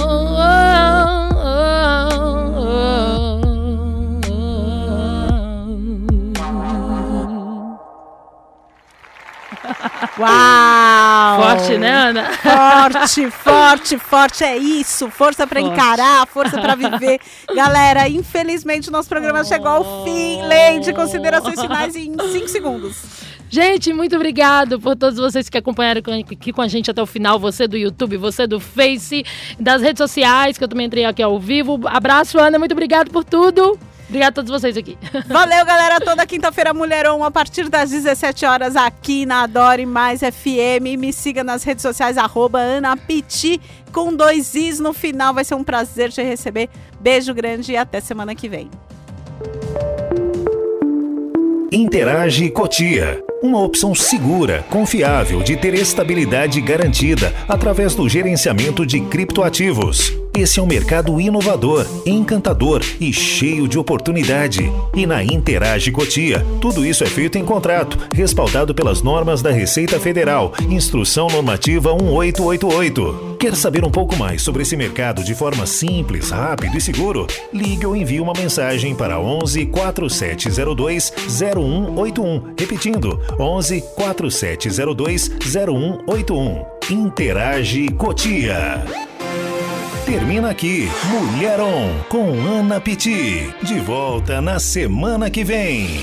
Uau! Forte, né, Ana? Forte, forte, forte. É isso. Força para encarar, força para viver. Galera, infelizmente o nosso programa oh. chegou ao fim. Leide, considerações finais em 5 segundos. Gente, muito obrigado por todos vocês que acompanharam aqui com a gente até o final. Você do YouTube, você do Face, das redes sociais, que eu também entrei aqui ao vivo. Abraço, Ana. Muito obrigado por tudo. Obrigada a todos vocês aqui. Valeu, galera. Toda quinta-feira, Mulherão, a partir das 17 horas, aqui na Adore Mais FM. Me siga nas redes sociais, arroba Anapiti, com dois Is no final. Vai ser um prazer te receber. Beijo grande e até semana que vem. Interage Cotia. Uma opção segura, confiável de ter estabilidade garantida através do gerenciamento de criptoativos. Esse é um mercado inovador, encantador e cheio de oportunidade. E na Interage Cotia, tudo isso é feito em contrato, respaldado pelas normas da Receita Federal, Instrução Normativa 1888. Quer saber um pouco mais sobre esse mercado de forma simples, rápido e seguro? Ligue ou envie uma mensagem para 11 4702 0181. Repetindo, 11 4702 0181. Interage Cotia. Termina aqui Mulheron com Ana Piti. De volta na semana que vem.